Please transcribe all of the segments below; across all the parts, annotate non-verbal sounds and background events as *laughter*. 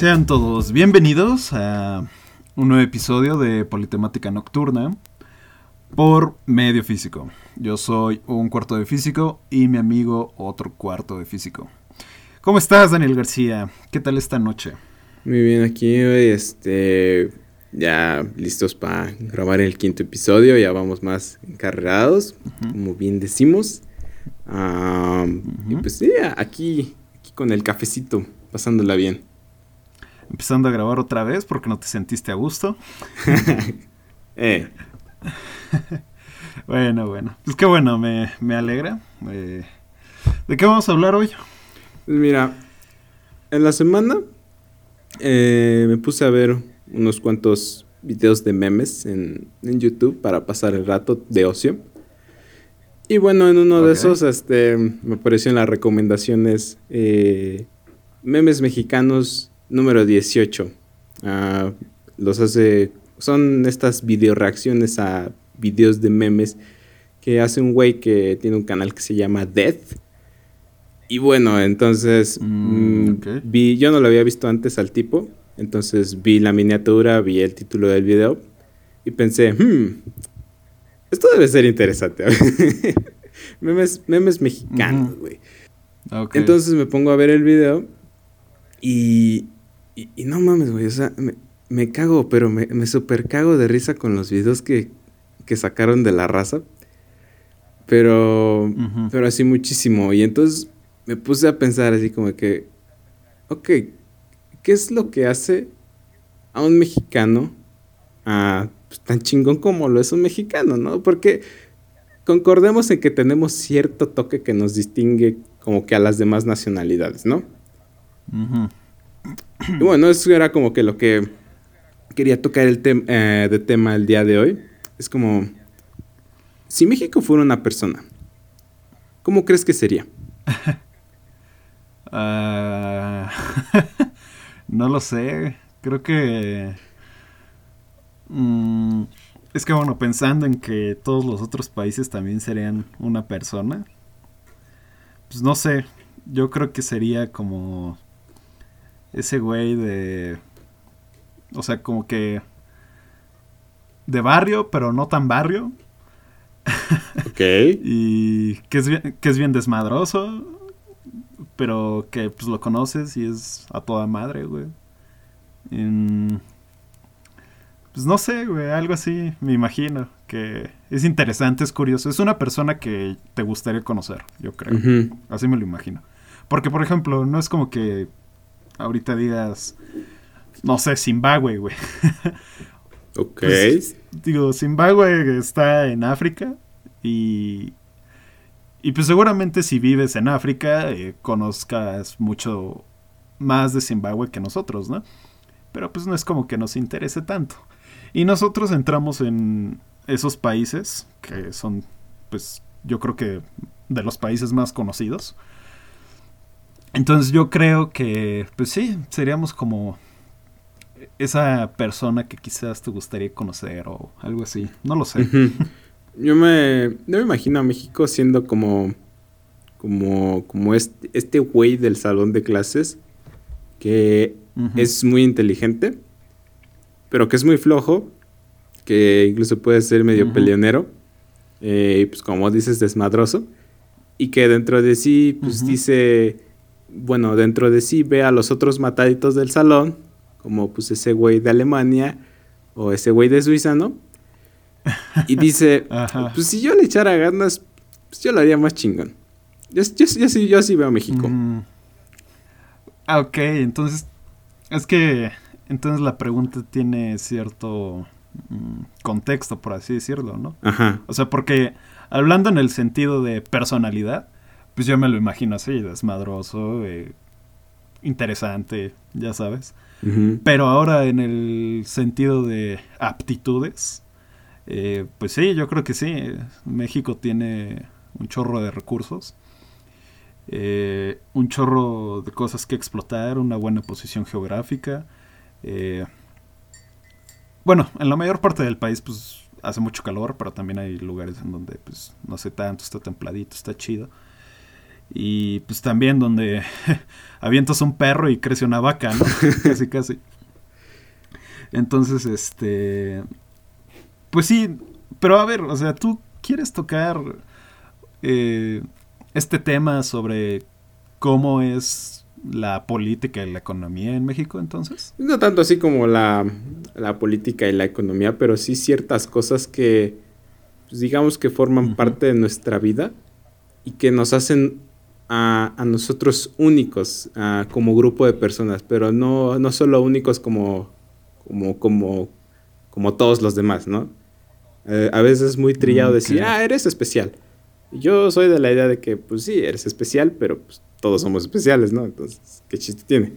Sean todos bienvenidos a un nuevo episodio de Politemática Nocturna por Medio Físico. Yo soy un cuarto de físico y mi amigo otro cuarto de físico. ¿Cómo estás, Daniel García? ¿Qué tal esta noche? Muy bien, aquí este ya listos para grabar el quinto episodio, ya vamos más encarregados, como bien decimos. Y pues sí, aquí, aquí con el cafecito, pasándola bien. Empezando a grabar otra vez porque no te sentiste a gusto. *laughs* eh. *laughs* bueno, bueno. Pues qué bueno, me, alegra. Eh, ¿De qué vamos a hablar hoy? Pues mira, en la semana eh, me puse a ver unos cuantos videos de memes en, YouTube para pasar el rato de ocio. Y bueno, en uno de esos este, me apareció en las recomendaciones eh, memes mexicanos número 18. Ah, los hace. Son estas video reacciones a videos de memes que hace un güey que tiene un canal que se llama Death. Y bueno, entonces mm, mm, vi, yo no lo había visto antes al tipo. Entonces vi la miniatura, vi el título del video y pensé, hmm, esto debe ser interesante. *laughs* memes, memes mexicanos, güey. Entonces me pongo a ver el video y, y, no mames, güey. O sea, me, cago, pero me, me super cago de risa con los videos que, que sacaron de la raza. Pero, pero así muchísimo. Y entonces me puse a pensar así como que, ok, ¿qué es lo que hace a un mexicano pues, tan chingón como lo es un mexicano, ¿no? Porque concordemos en que tenemos cierto toque que nos distingue como que a las demás nacionalidades, ¿no? Bueno, eso era como que lo que quería tocar el eh, de tema el día de hoy. Es como, si México fuera una persona, ¿cómo crees que sería? *laughs* Ah... *laughs* No lo sé. Creo que... Mm, es que bueno, pensando en que todos los otros países también serían una persona. Pues no sé. Yo creo que sería como... Ese güey de... O sea, como que... De barrio, pero no tan barrio. Ok. *laughs* y que es, bien, que es bien desmadroso pero que pues lo conoces y es a toda madre, güey. pues no sé, güey, algo así, me imagino, que es interesante, es curioso, es una persona que te gustaría conocer, yo creo. Así me lo imagino. Porque, por ejemplo, no es como que ahorita digas, no sé, Zimbabue, güey. *laughs* ok. Pues, digo, Zimbabue está en África y y pues seguramente si vives en África, eh, conozcas mucho más de Zimbabue que nosotros, ¿no? Pero pues no es como que nos interese tanto. Y nosotros entramos en esos países, que son, pues yo creo que de los países más conocidos. Entonces yo creo que, pues sí, seríamos como esa persona que quizás te gustaría conocer o algo así. No lo sé. Yo me, me imagino a México siendo como, como, como este, este güey del salón de clases que es muy inteligente, pero que es muy flojo, que incluso puede ser medio peleonero, eh, pues como dices, desmadroso, y que dentro de sí, pues dice, bueno, dentro de sí ve a los otros mataditos del salón, como pues ese güey de Alemania o ese güey de Suiza, ¿no? Y dice, *laughs* pues si yo le echara ganas, pues yo lo haría más chingón. Yo, sí, yo sí veo a México. Mm. Ah, ok, entonces, es que, entonces la pregunta tiene cierto mm, contexto, por así decirlo, ¿no? Ajá. O sea, porque hablando en el sentido de personalidad, pues yo me lo imagino así, desmadroso, eh, interesante, ya sabes. Pero ahora en el sentido de aptitudes, eh, pues sí, yo creo que sí. México tiene un chorro de recursos, eh, un chorro de cosas que explotar, una buena posición geográfica. Eh, bueno, en la mayor parte del país pues hace mucho calor, pero también hay lugares en donde pues no hace tanto, está templadito, está chido. Y pues también donde *laughs* avientas un perro y crece una vaca, ¿no? *laughs* casi, casi. Entonces, este... Pues sí, pero a ver, o sea, tú quieres tocar eh, este tema sobre cómo es la política y la economía en México entonces? No tanto así como la, política y la economía, pero sí ciertas cosas que pues, digamos que forman parte de nuestra vida y que nos hacen a, nosotros únicos como grupo de personas, pero no, no solo únicos como, como, como, como todos los demás, ¿no? Eh, a veces es muy trillado decir, ah, eres especial. Yo soy de la idea de que, pues sí, eres especial, pero pues, todos somos especiales, ¿no? Entonces, ¿qué chiste tiene?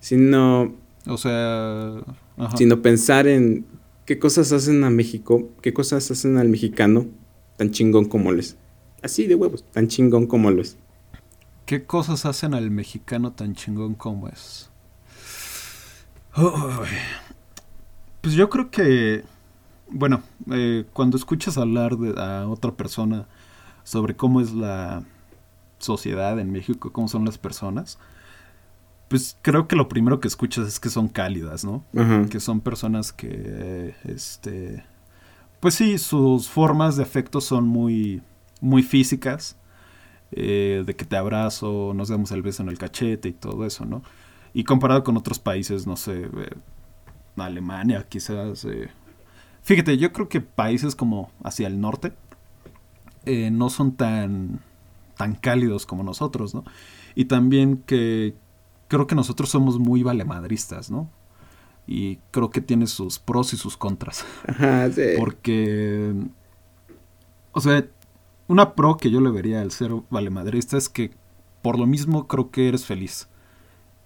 Sino... O sea... Sino pensar en qué cosas hacen a México, qué cosas hacen al mexicano tan chingón como les. Así de huevos, tan chingón como lo es. ¿Qué cosas hacen al mexicano tan chingón como es? pues yo creo que, bueno, eh, cuando escuchas hablar de, a otra persona sobre cómo es la sociedad en México, cómo son las personas, pues creo que lo primero que escuchas es que son cálidas, ¿no? Que son personas que, este, pues sí, sus formas de afecto son muy, muy físicas, eh, de que te abrazo, nos damos el beso en el cachete y todo eso, ¿no? Y comparado con otros países, no sé, eh, Alemania quizás. Eh, fíjate, yo creo que países como hacia el norte no son tan, tan cálidos como nosotros, ¿no? Y también que creo que nosotros somos muy valemadristas, ¿no? Y creo que tiene sus pros y sus contras. Ajá, sí. Porque, o sea, una pro que yo le vería al ser valemadrista es que por lo mismo creo que eres feliz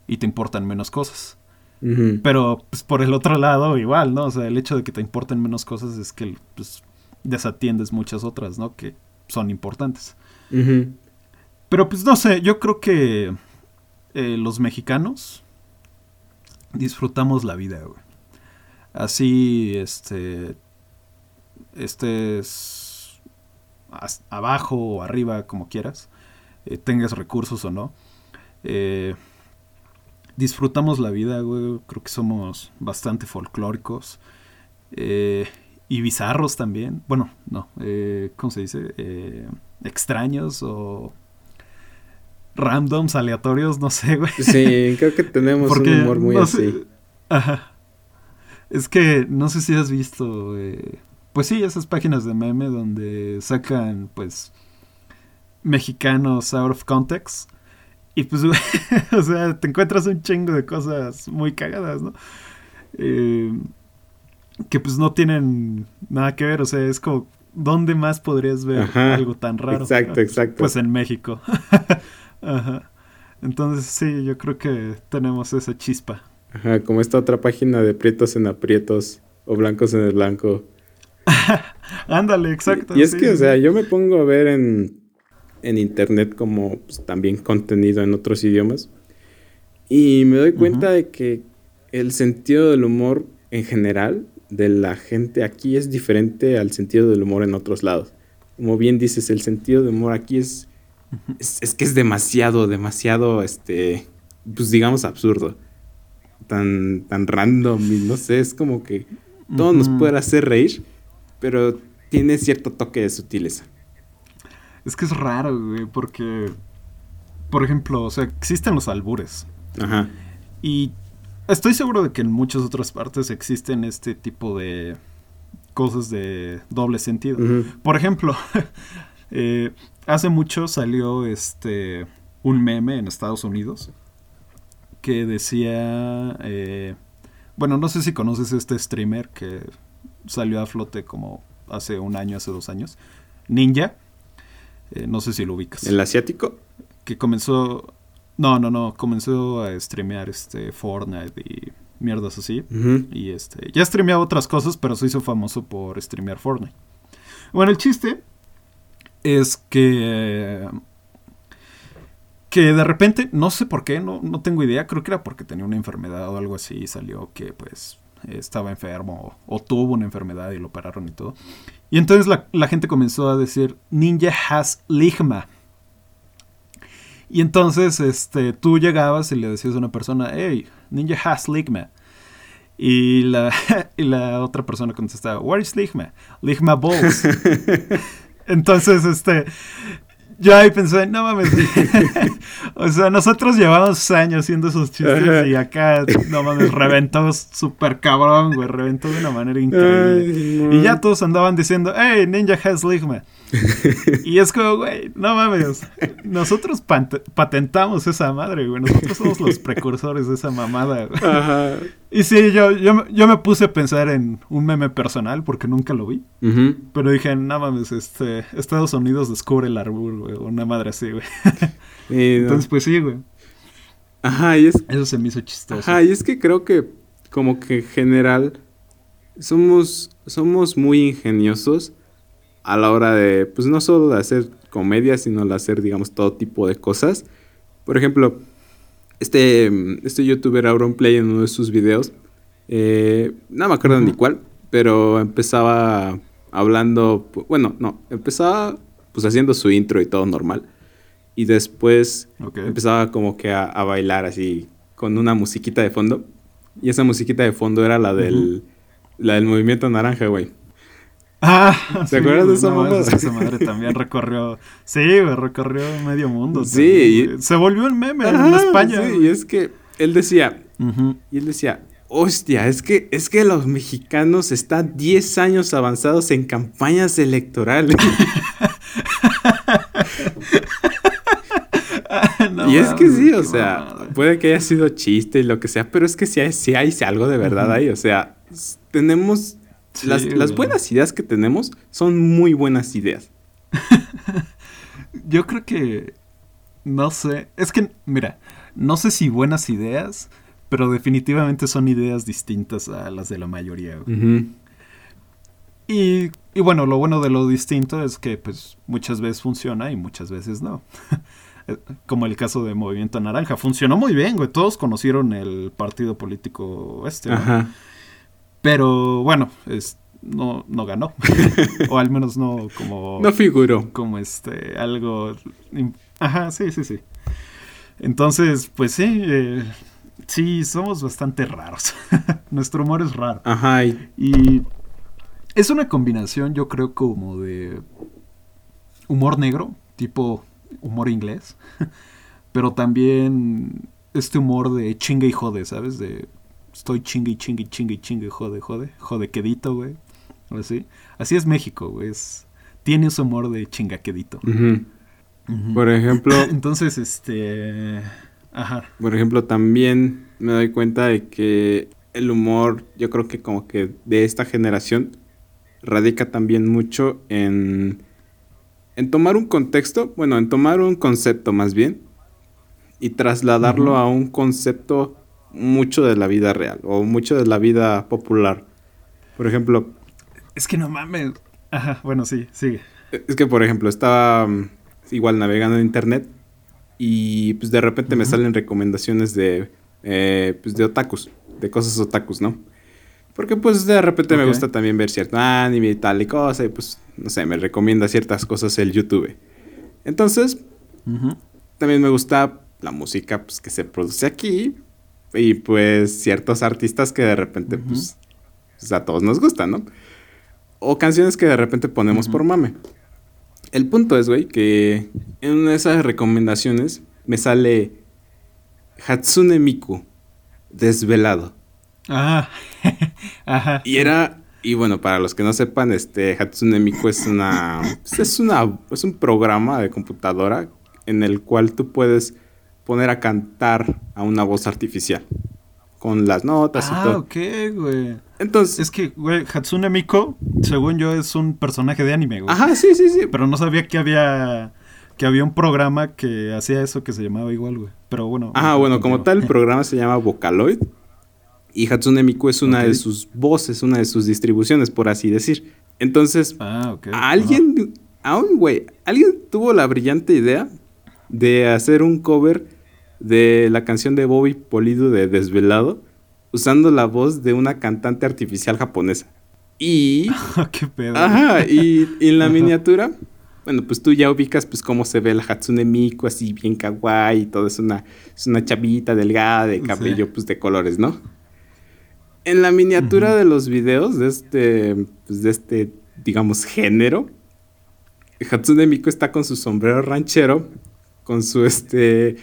y te importan menos cosas. Pero pues, por el otro lado igual, ¿no? O sea, el hecho de que te importen menos cosas es que pues, desatiendes muchas otras, ¿no? Que son importantes. Pero pues no sé, yo creo que eh, los mexicanos disfrutamos la vida, güey. Así, este, este es abajo o arriba, como quieras, eh, tengas recursos o no. Eh, disfrutamos la vida, güey. Creo que somos bastante folclóricos. y bizarros también. Bueno, no. ¿Cómo se dice? extraños o randoms, aleatorios, no sé, güey. Sí, creo que tenemos un humor muy así. Ajá. Es que no sé si has visto, pues sí, esas páginas de meme donde sacan, pues, mexicanos out of context. Y pues, *laughs* o sea, te encuentras un chingo de cosas muy cagadas, ¿no? Eh, que pues no tienen nada que ver, o sea, es como, ¿dónde más podrías ver algo tan raro? Exacto, exacto. Pues en México. *laughs* Ajá. Entonces sí, yo creo que tenemos esa chispa. Ajá, como esta otra página de prietos en aprietos o blancos en el blanco. *laughs* Ándale, exacto. Y, es que, o sea, yo me pongo a ver en, en internet como pues, también contenido en otros idiomas y me doy cuenta de que el sentido del humor en general de la gente aquí es diferente al sentido del humor en otros lados. Como bien dices, el sentido del humor aquí es es, que es demasiado, demasiado, este, pues digamos absurdo. Tan, tan random y no sé, es como que todo nos puede hacer reír, pero tiene cierto toque de sutileza. Es que es raro, güey, porque, por ejemplo, o sea, existen los albures. Ajá. Y estoy seguro de que en muchas otras partes existen este tipo de cosas de doble sentido. Por ejemplo, *laughs* eh, Hace mucho salió este un meme en Estados Unidos que decía, eh, bueno, no sé si conoces este streamer que salió a flote como hace un año, hace dos años, Ninja, eh, no sé si lo ubicas. ¿El asiático? Que comenzó, no, no, no, comenzó a streamear este Fortnite y mierdas así. Y este, ya streameaba otras cosas, pero se hizo famoso por streamear Fortnite. Bueno, el chiste es que que de repente, no sé por qué, no, no tengo idea, creo que era porque tenía una enfermedad o algo así y salió que pues estaba enfermo o, tuvo una enfermedad y lo pararon y todo. Y entonces la, gente comenzó a decir, Ninja has ligma. Y entonces, este, tú llegabas y le decías a una persona, hey, Ninja has Ligma. Y la, *laughs* y la otra persona contestaba, where is Ligma? Ligma Balls. *laughs* entonces, este, yo ahí pensé, no mames. *laughs* o sea, nosotros llevamos años haciendo esos chistes y acá, no mames, reventó súper cabrón, güey. Reventó de una manera increíble. Y ya todos andaban diciendo, hey, Ninja has Ligma. Y es como, güey, no mames. Nosotros patentamos esa madre, güey. Nosotros somos los precursores de esa mamada, güey. Ajá. Y sí, yo, yo, yo, me puse a pensar en un meme personal porque nunca lo vi. Pero dije, no mames, este, Estados Unidos descubre el árbol, güey. Una madre así, güey. Entonces, pues sí, güey. Ajá, y es... Eso se me hizo chistoso. Ajá, y es que creo que como que en general somos, somos muy ingeniosos a la hora de, pues no solo de hacer comedia, sino de hacer, digamos, todo tipo de cosas. Por ejemplo, este, este youtuber Auronplay en uno de sus videos, eh, no me acuerdo ni cuál, pero empezaba hablando, bueno, no, empezaba pues haciendo su intro y todo normal. Y después empezaba como que a, bailar así con una musiquita de fondo. Y esa musiquita de fondo era la del, la del movimiento naranja, güey. Ah, ¿te acuerdas de esa madre? esa madre también recorrió, sí, recorrió medio mundo. Sí, se volvió un meme en España. Sí, y es que él decía, y él decía, hostia, es que, es que los mexicanos están 10 años avanzados en campañas electorales. *laughs* y es que sí, o sea, puede que haya sido chiste y lo que sea, pero es que sí hay, sí hay algo de verdad ahí, o sea, tenemos las, buenas ideas que tenemos son muy buenas ideas. *laughs* Yo creo que. No sé. Es que, mira, no sé si buenas ideas, pero definitivamente son ideas distintas a las de la mayoría. y, y, bueno, lo bueno de lo distinto es que pues muchas veces funciona y muchas veces no. *laughs* Como el caso de Movimiento Naranja. Funcionó muy bien, güey. Todos conocieron el partido político este. Ajá. Pero bueno, es, no, no ganó. *laughs* o al menos no como. No figuró. Como este, algo. Ajá, sí, sí, sí. Entonces, pues sí, eh, sí, somos bastante raros. *laughs* Nuestro humor es raro. Ajá. Y... es una combinación, yo creo, como de humor negro, tipo humor inglés, *laughs* pero también este humor de chinga y jode, ¿sabes? De estoy chingue chingue chingue chingue, jode, jode, jode quedito, güey. Así. Así es México, güey. tiene su humor de chingaquedito. Por ejemplo. *laughs* Entonces, este. Ajá. Por ejemplo, también me doy cuenta de que el humor, yo creo que como que de esta generación, radica también mucho en. En tomar un contexto, bueno, en tomar un concepto más bien, y trasladarlo a un concepto mucho de la vida real o mucho de la vida popular. Por ejemplo... Es que no mames. Ajá, bueno, sí, sigue. Es que, por ejemplo, estaba mm, igual navegando en internet y pues de repente me salen recomendaciones de, eh, pues de otakus, de cosas otakus, ¿no? Porque pues de repente me gusta también ver cierto anime y tal y cosa y pues, no sé, me recomienda ciertas cosas el YouTube. Entonces, también me gusta la música pues, que se produce aquí, y pues ciertos artistas que de repente, pues, pues, a todos nos gustan, ¿no? O canciones que de repente ponemos por mame. El punto es, güey, que en una de esas recomendaciones me sale Hatsune Miku, desvelado. Ah, *laughs* ajá. Y era, y bueno, para los que no sepan, este Hatsune Miku es una, pues, es una, es un programa de computadora en el cual tú puedes poner a cantar a una voz artificial. Con las notas y todo. Ah, ok, güey. Entonces. Es que, güey, Hatsune Miko, según yo, es un personaje de anime, güey. Ajá, sí, sí, sí. Pero no sabía que había. Que había un programa que hacía eso que se llamaba igual, güey. Pero bueno. Ah, bueno, como tal, el programa se llama Vocaloid. Y Hatsune Miku es una de sus voces, una de sus distribuciones, por así decir. Entonces, ah, okay. alguien, aún, güey, alguien tuvo la brillante idea de hacer un cover de la canción de Bobby Polido de Desvelado, usando la voz de una cantante artificial japonesa. Y. *laughs* ¡Qué pedo! Ajá, y, en la miniatura, bueno, pues tú ya ubicas pues cómo se ve la Hatsune Miku así bien kawaii y todo, es una, es una chavita delgada de cabello pues de colores, ¿no? En la miniatura de los videos de este, pues, de este, digamos, género, Hatsune Miku está con su sombrero ranchero, con su este,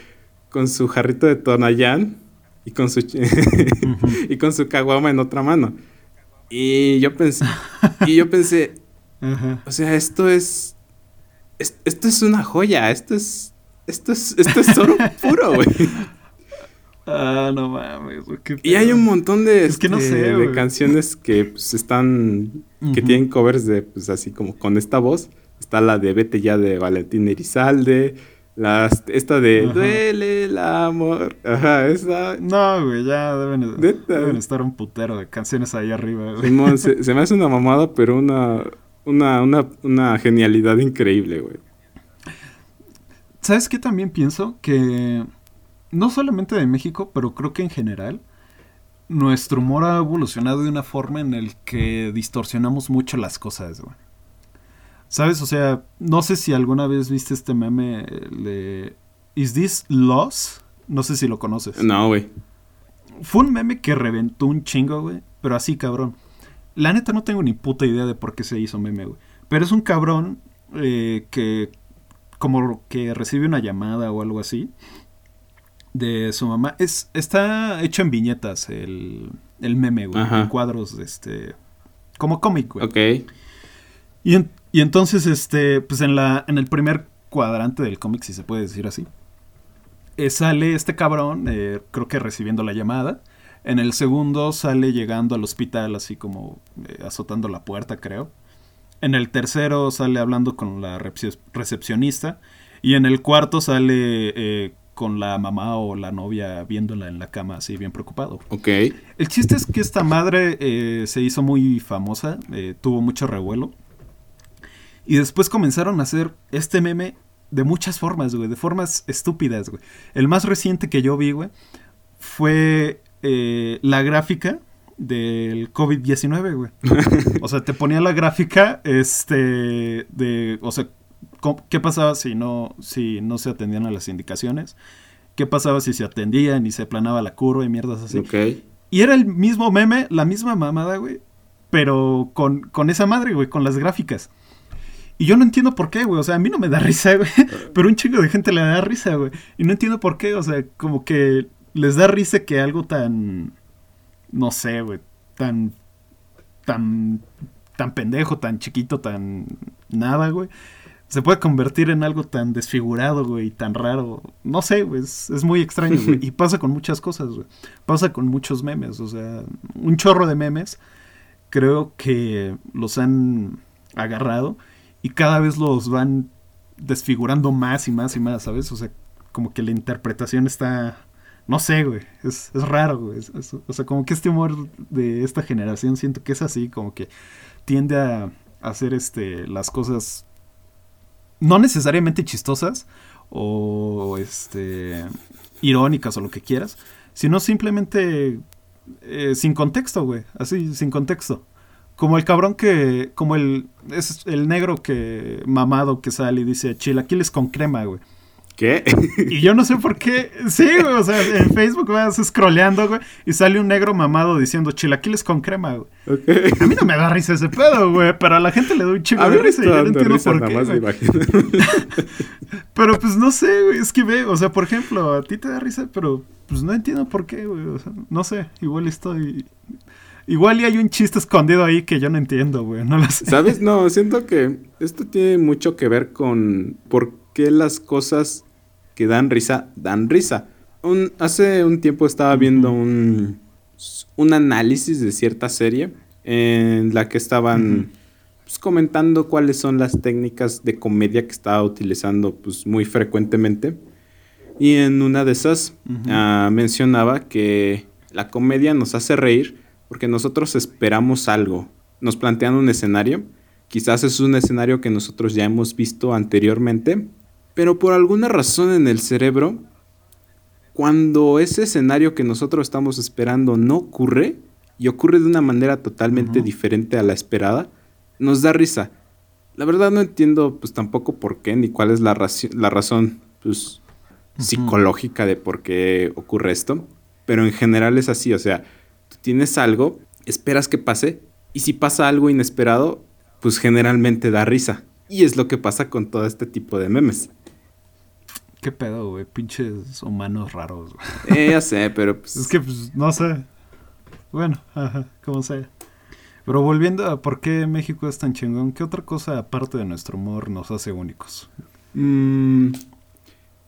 con su jarrito de Tonayan y con su *laughs* y con su caguama en otra mano. Y yo pensé, y yo pensé, o sea, esto es, esto es una joya, esto es, esto es, esto es oro *laughs* puro, güey. Ah, no mames. y hay un montón de, es que no este, sé, de canciones que pues, están, que tienen covers de, pues así como con esta voz. Está la de Vete ya de Valentín Erizalde. Las, esta de Duele el amor. Ajá, esa. No, güey, ya deben, deben, estar un putero de canciones ahí arriba. Simón, se, *laughs* se, me hace una mamada, pero una, una, una, una genialidad increíble, güey. ¿Sabes qué también pienso? Que no solamente de México, pero creo que en general, nuestro humor ha evolucionado de una forma en el que distorsionamos mucho las cosas, güey. ¿Sabes? O sea, no sé si alguna vez viste este meme de ¿Is this loss? No sé si lo conoces. No, güey. Fue un meme que reventó un chingo, güey. Pero así, cabrón. La neta no tengo ni puta idea de por qué se hizo meme, güey. Pero es un cabrón eh, que como que recibe una llamada o algo así de su mamá. Es, está hecho en viñetas el, el meme, güey. En cuadros, este. Como cómic, güey. Ok. Y, y, entonces, este, pues en la. En el primer cuadrante del cómic, si se puede decir así. Eh, sale este cabrón, eh, creo que recibiendo la llamada. En el segundo sale llegando al hospital, así como eh, azotando la puerta, creo. En el tercero sale hablando con la recepcionista. Y en el cuarto sale con la mamá o la novia viéndola en la cama así bien preocupado. Ok. El chiste es que esta madre eh, se hizo muy famosa, eh, tuvo mucho revuelo. Y después comenzaron a hacer este meme de muchas formas, güey, de formas estúpidas, güey. El más reciente que yo vi, güey, fue eh, la gráfica del COVID-19, güey. *laughs* o sea, te ponía la gráfica, este, de, o sea, ¿Qué pasaba si no, si no se atendían a las indicaciones? ¿Qué pasaba si se atendían y se planaba la curva y mierdas así? Y era el mismo meme, la misma mamada, güey. Pero con, con esa madre, güey, con las gráficas. Y yo no entiendo por qué, güey. O sea, a mí no me da risa, güey. *laughs* Pero un chingo de gente le da risa, güey. Y no entiendo por qué. O sea, como que les da risa que algo tan. No sé, güey. Tan. Tan. Tan pendejo, tan chiquito, tan. Nada, güey se puede convertir en algo tan desfigurado, güey, tan raro. No sé, güey, es, muy extraño, güey. *laughs* Y pasa con muchas cosas, güey. Pasa con muchos memes, o sea, un chorro de memes. Creo que los han agarrado y cada vez los van desfigurando más y más y más, ¿sabes? O sea, como que la interpretación está... No sé, güey, es, raro, güey. o sea, como que este humor de esta generación siento que es así, como que tiende a hacer este, las cosas no necesariamente chistosas o este irónicas o lo que quieras, sino simplemente eh, sin contexto, güey, así sin contexto. Como el cabrón que como el es el negro que mamado que sale y dice chilaquiles con crema, güey. ¿Qué? Y yo no sé por qué. Sí, güey, o sea, en Facebook vas scrolleando, güey, y sale un negro mamado diciendo chilaquiles con crema, güey. A mí no me da risa ese pedo, güey, pero a la gente le doy un chingo de risa y yo no entiendo por qué. pero pues no sé, güey, es que ve, o sea, por ejemplo, a ti te da risa, pero pues no entiendo por qué, güey, o sea, no sé, igual estoy... Igual y hay un chiste escondido ahí que yo no entiendo, güey, no lo sé. ¿Sabes? No, *laughs* siento que esto tiene mucho que ver con por qué las cosas que dan risa, dan risa. Un, hace un tiempo estaba viendo un, un análisis de cierta serie en la que estaban pues, comentando cuáles son las técnicas de comedia que estaba utilizando pues, muy frecuentemente. Y en una de esas ah, mencionaba que la comedia nos hace reír porque nosotros esperamos algo. Nos plantean un escenario. Quizás es un escenario que nosotros ya hemos visto anteriormente pero por alguna razón en el cerebro, cuando ese escenario que nosotros estamos esperando no ocurre, y ocurre de una manera totalmente diferente a la esperada, nos da risa. La verdad no entiendo pues tampoco por qué ni cuál es la, la razón pues psicológica de por qué ocurre esto, pero en general es así, o sea, tienes algo, esperas que pase y si pasa algo inesperado, pues generalmente da risa. Y es lo que pasa con todo este tipo de memes. ¿Qué pedo, güey? Pinches humanos raros, güey. Eh, ya sé, pero pues... Es que, pues, no sé. Bueno, ajá, como sea. Pero volviendo a por qué México es tan chingón, ¿qué otra cosa aparte de nuestro humor nos hace únicos? Mmm...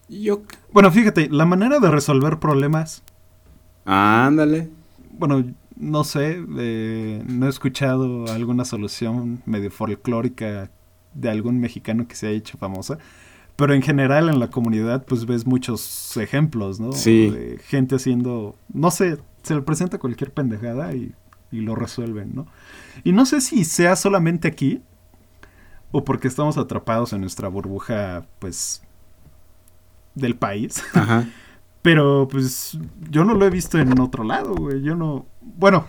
yo... Bueno, fíjate, la manera de resolver problemas... Ándale. Bueno, no sé, eh, no he escuchado alguna solución medio folclórica de algún mexicano que se haya hecho famosa. Pero en general en la comunidad pues ves muchos ejemplos, ¿no? Sí. De gente haciendo, no sé, se le presenta cualquier pendejada y, y lo resuelven, ¿no? Y no sé si sea solamente aquí o porque estamos atrapados en nuestra burbuja, pues, del país. Ajá. *laughs* Pero pues yo no lo he visto en otro lado, güey. Yo no. Bueno,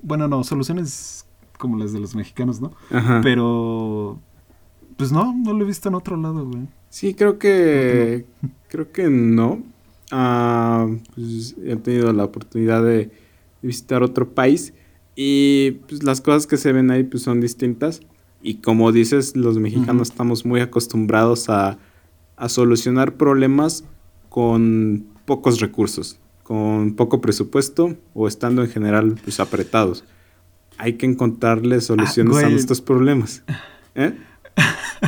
bueno, no, soluciones como las de los mexicanos, ¿no? Ajá. Pero. Pues no, no lo he visto en otro lado, güey. Sí, creo que. Creo que no. Ah, pues he tenido la oportunidad de visitar otro país. Y pues las cosas que se ven ahí pues son distintas. Y como dices, los mexicanos estamos muy acostumbrados a, a solucionar problemas con pocos recursos, con poco presupuesto o estando en general pues apretados. Hay que encontrarle soluciones Ah, a güey. estos problemas. ¿Eh? *laughs*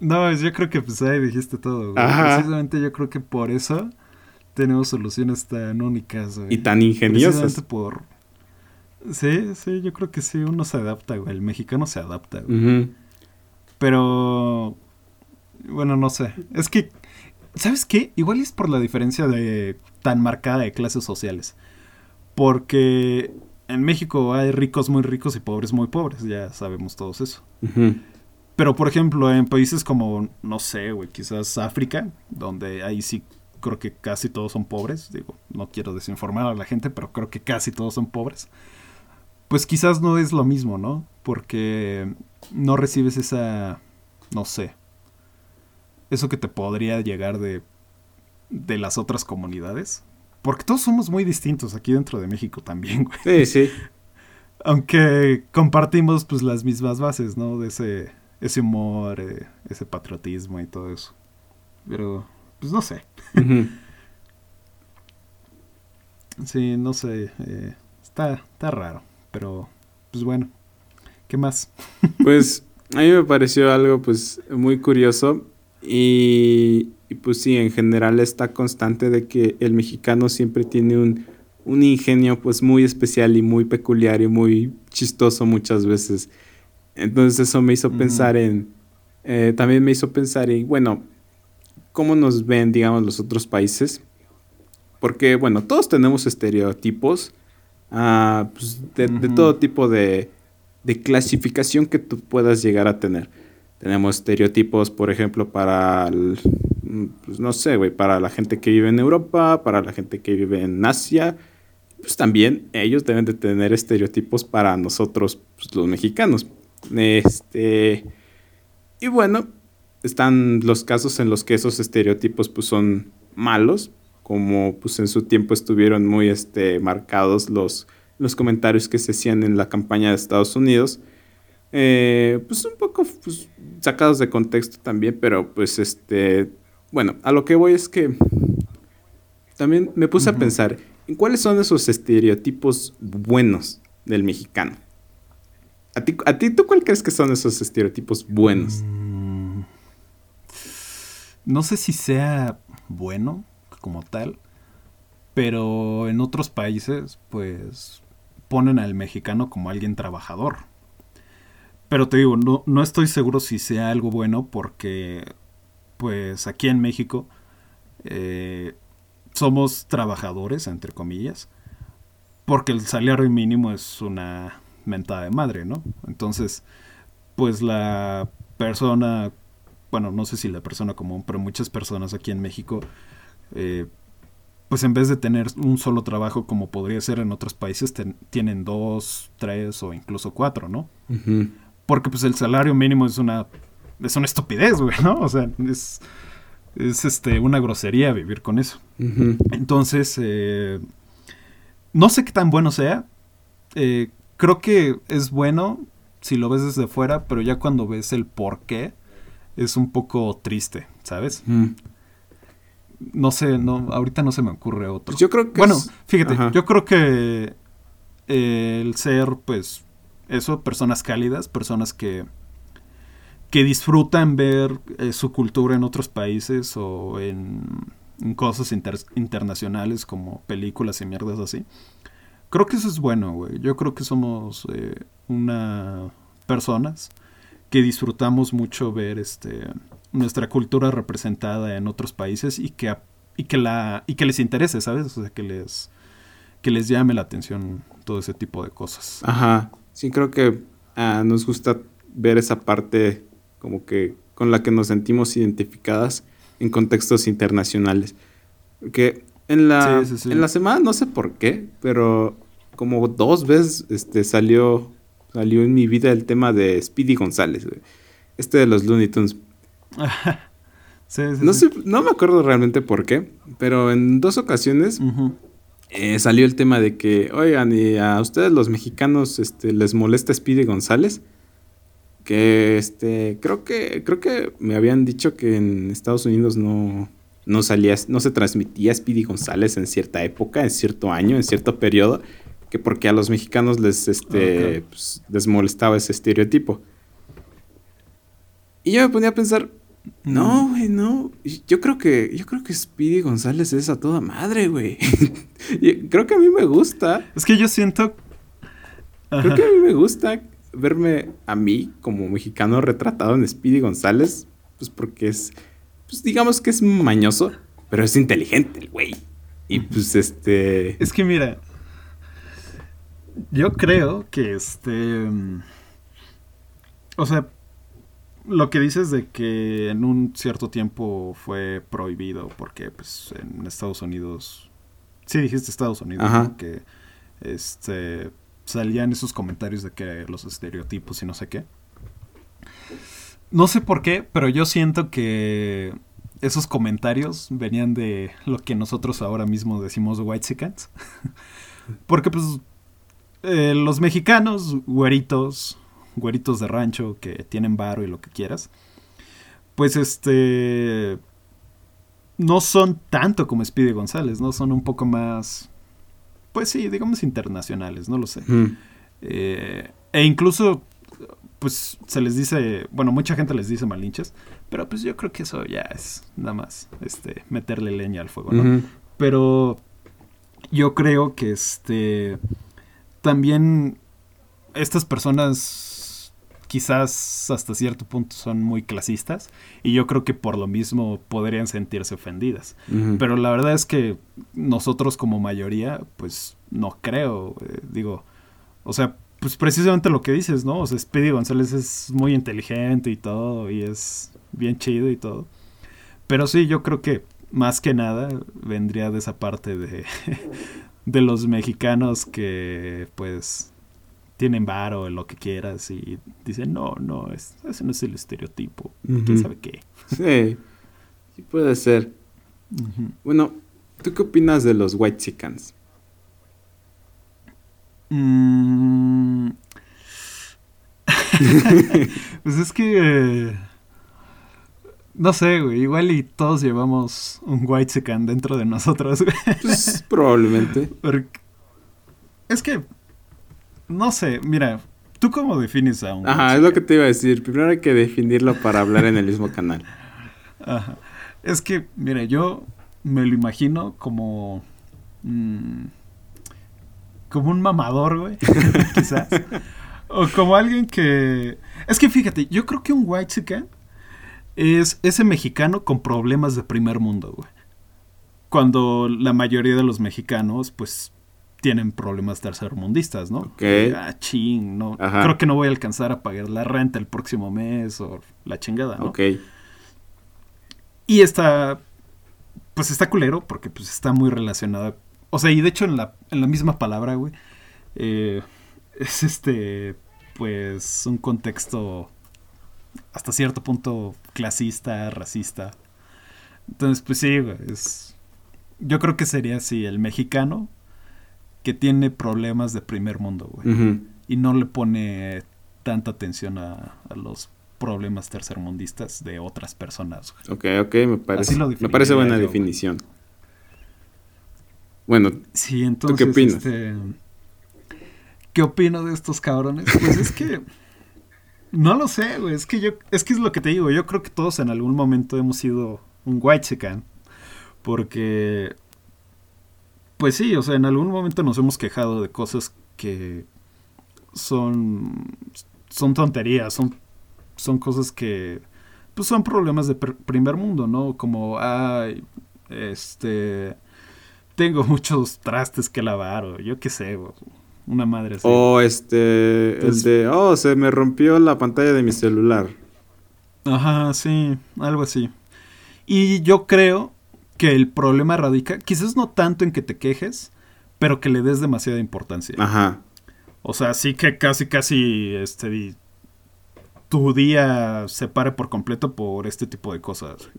No, yo creo que pues ahí dijiste todo, güey. Precisamente yo creo que por eso tenemos soluciones tan únicas, güey. Y tan ingeniosas. Por... Sí, sí, yo creo que sí, uno se adapta, güey. El mexicano se adapta, güey. Pero... Bueno, no sé. Es que... ¿Sabes qué? Igual es por la diferencia de tan marcada de clases sociales. Porque en México hay ricos muy ricos y pobres muy pobres. Ya sabemos todos eso. Pero, por ejemplo, en países como, no sé, güey, quizás África, donde ahí sí creo que casi todos son pobres, digo, no quiero desinformar a la gente, pero creo que casi todos son pobres, pues quizás no es lo mismo, ¿no? Porque no recibes esa, no sé, eso que te podría llegar de, de las otras comunidades. Porque todos somos muy distintos aquí dentro de México también, güey. Sí, sí. *laughs* Aunque compartimos pues las mismas bases, ¿no? De ese, ese humor, eh, ese patriotismo y todo eso. Pero, pues no sé. *laughs* Sí, no sé. eh, está, está raro. Pero, pues bueno. ¿Qué más? *laughs* Pues a mí me pareció algo pues muy curioso y, y, pues sí, en general está constante de que el mexicano siempre tiene un, un ingenio pues muy especial y muy peculiar y muy chistoso muchas veces. Entonces eso me hizo pensar en, eh, también me hizo pensar en, bueno, cómo nos ven, digamos, los otros países. Porque, bueno, todos tenemos estereotipos ah, pues, de, de todo tipo de, de clasificación que tú puedas llegar a tener. Tenemos estereotipos, por ejemplo, para, pues no sé, güey, para la gente que vive en Europa, para la gente que vive en Asia. Pues también ellos deben de tener estereotipos para nosotros, pues, los mexicanos. Este, y bueno, están los casos en los que esos estereotipos pues son malos, como pues en su tiempo estuvieron muy este, marcados los, los comentarios que se hacían en la campaña de Estados Unidos. Eh, pues un poco pues, sacados de contexto también, pero pues este, bueno, a lo que voy es que también me puse a pensar en cuáles son esos estereotipos buenos del mexicano. ¿A ti, ¿A ti tú cuál crees que son esos estereotipos buenos? Mm, no sé si sea bueno como tal, pero en otros países, pues ponen al mexicano como alguien trabajador. Pero te digo, no, no estoy seguro si sea algo bueno porque, pues aquí en México, eh, somos trabajadores, entre comillas, porque el salario mínimo es una mentada de madre, ¿no? Entonces, pues la persona, bueno, no sé si la persona común, pero muchas personas aquí en México, eh, pues en vez de tener un solo trabajo como podría ser en otros países, tienen dos, tres o incluso cuatro, ¿no? Porque pues el salario mínimo es una, es una estupidez, güey, ¿no? O sea, es, es este, una grosería vivir con eso. Entonces, eh, no sé qué tan bueno sea. Eh, creo que es bueno si lo ves desde fuera, pero ya cuando ves el por qué, es un poco triste, ¿sabes? No sé, no, ahorita no se me ocurre otro. Pues yo creo que. Bueno, fíjate, yo creo que el ser, pues, eso, personas cálidas, personas que, que disfrutan ver eh, su cultura en otros países o en, cosas internacionales como películas y mierdas así. Creo que eso es bueno, güey. Yo creo que somos eh, una personas que disfrutamos mucho ver este nuestra cultura representada en otros países y que y que la y que les interese, ¿sabes? O sea, que les que les llame la atención todo ese tipo de cosas. Ajá. Sí, creo que ah, nos gusta ver esa parte como que con la que nos sentimos identificadas en contextos internacionales. Que en la, en la semana, no sé por qué, pero como dos veces este, salió, salió en mi vida el tema de Speedy González, Este de los Looney Tunes. *laughs* no, sé, no me acuerdo realmente por qué, pero en dos ocasiones eh, salió el tema de que, oigan, y a ustedes los mexicanos este, les molesta Speedy González. Que este, creo que, creo que me habían dicho que en Estados Unidos no, no salía, no se transmitía Speedy González en cierta época, en cierto año, en cierto periodo, que porque a los mexicanos les, este, pues, les molestaba ese estereotipo. Y yo me ponía a pensar, no, güey, no. Yo creo que, yo creo que Speedy González es a toda madre, güey. *laughs* creo que a mí me gusta. Es que yo siento. Creo que a mí me gusta verme a mí como mexicano retratado en Speedy González. Pues porque es. Pues digamos que es mañoso, pero es inteligente el güey. Y pues este. Es que mira. Yo creo que este. O sea, lo que dices de que en un cierto tiempo fue prohibido porque pues en Estados Unidos sí dijiste Estados Unidos que este salían esos comentarios de que los estereotipos y no sé qué. No sé por qué pero yo siento que esos comentarios venían de lo que nosotros ahora mismo decimos white *laughs* porque pues eh, los mexicanos güeritos güeritos de rancho que tienen varo y lo que quieras, pues este no son tanto como Speedy González, ¿no? Son un poco más, pues sí, digamos internacionales, no lo sé. Eh, e incluso, pues se les dice, bueno, mucha gente les dice malinches, pero pues yo creo que eso ya es nada más, este, meterle leña al fuego, ¿no? Pero yo creo que este, también estas personas quizás hasta cierto punto son muy clasistas y yo creo que por lo mismo podrían sentirse ofendidas. Pero la verdad es que nosotros como mayoría, pues no creo, eh, digo, o sea, pues precisamente lo que dices, ¿no? O sea, Speedy González es muy inteligente y todo y es bien chido y todo. Pero sí, yo creo que más que nada vendría de esa parte de, *laughs* de los mexicanos que pues tienen varo o lo que quieras y dicen, no, no, es, ese no es el estereotipo, quién sabe qué. Sí, sí puede ser. Bueno, ¿tú qué opinas de los White Chickens? Mm. *laughs* pues es que... no sé, güey. Igual y todos llevamos un white chicken dentro de nosotros, güey. Pues probablemente. es que no sé, mira, ¿tú cómo defines a un Ajá, es lo que te iba a decir. Primero hay que definirlo para hablar en el mismo canal. Ajá. Es que, mira, yo me lo imagino como. Mm, como un mamador, güey. *laughs* quizás. O como alguien que. Es que fíjate, yo creo que un white chicken es ese mexicano con problemas de primer mundo, güey. Cuando la mayoría de los mexicanos, pues, tienen problemas tercermundistas, ¿no? Ok. Ah, ching, no. Creo que no voy a alcanzar a pagar la renta el próximo mes o la chingada, ¿no? Ok. Y está, pues está culero porque pues está muy relacionada. O sea, y de hecho en la, en la misma palabra, güey, eh, es este, pues un contexto hasta cierto punto clasista, racista. Entonces, pues sí, es... Yo creo que sería así, el mexicano que tiene problemas de primer mundo, güey. Y no le pone tanta atención a, los problemas tercermundistas de otras personas. Ok, ok, me parece, me parece buena definición. Bueno, sí, entonces, ¿tú qué opinas? Este, ¿Qué opino de estos cabrones? Pues es que *laughs* no lo sé, güey. Es que yo, es que es lo que te digo. Yo creo que todos en algún momento hemos sido un white Porque, pues sí, o sea, en algún momento nos hemos quejado de cosas que son, son tonterías, son, son cosas que, pues son problemas de primer mundo, ¿no? Como, ay, este, tengo *laughs* muchos trastes que lavar o yo qué sé, una madre así. O este, el de, oh, se me rompió la pantalla de mi celular. Ajá, sí, algo así. Y yo creo que el problema radica, quizás no tanto en que te quejes, pero que le des demasiada importancia. Ajá. O sea, sí que casi, casi, este, tu día se pare por completo por este tipo de cosas.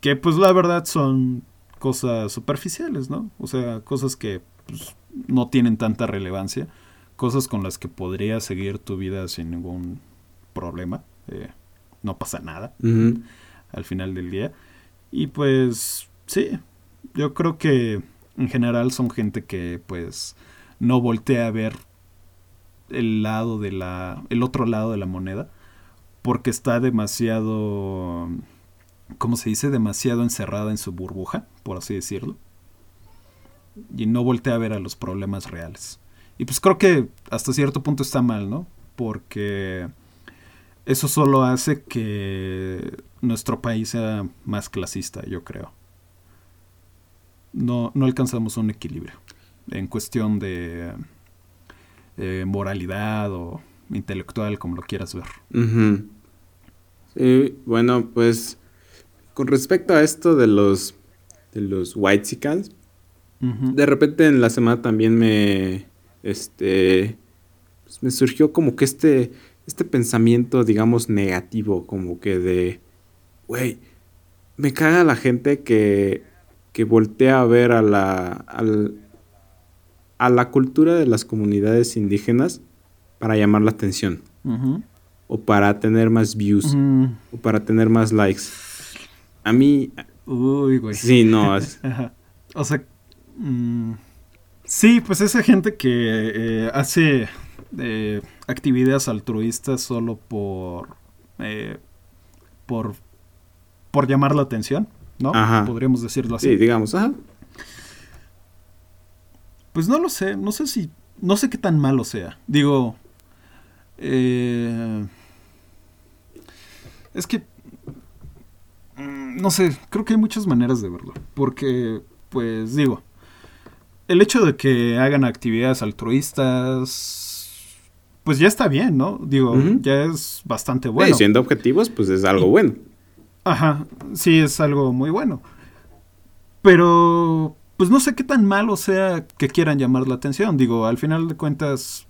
Que pues la verdad son cosas superficiales, ¿no? O sea, cosas que pues, no tienen tanta relevancia, cosas con las que podrías seguir tu vida sin ningún problema, eh, no pasa nada al final del día. Y pues sí, yo creo que en general son gente que pues no voltea a ver el lado de la el otro lado de la moneda porque está demasiado ¿cómo se dice? demasiado encerrada en su burbuja, por así decirlo y no voltea a ver a los problemas reales. Y pues creo que hasta cierto punto está mal, ¿no? Porque eso solo hace que nuestro país sea más clasista, yo creo. No, no alcanzamos un equilibrio en cuestión de eh, moralidad o intelectual, como lo quieras ver. Sí, bueno, pues con respecto a esto de los de los white de repente en la semana también me, este, pues, me surgió como que este, este pensamiento, digamos, negativo, como que de, güey, me caga la gente que, que voltea a ver a la, a la cultura de las comunidades indígenas para llamar la atención. O para tener más views. O para tener más likes. A mí... Uy, güey. Sí, no. *laughs* O sea, Mm, sí, pues esa gente que eh, hace eh, actividades altruistas solo por, eh, por, por llamar la atención, ¿no? Podríamos decirlo así. Sí, digamos, ajá. Pues no lo sé, no sé si, no sé qué tan malo sea. Digo, es que, mm, no sé, creo que hay muchas maneras de verlo. Porque, pues digo, el hecho de que hagan actividades altruistas, pues ya está bien, ¿no? Digo, ya es bastante bueno. Y siendo objetivos, pues es algo bueno. Ajá, sí, es algo muy bueno. Pero, pues no sé qué tan malo sea que quieran llamar la atención. Digo, al final de cuentas,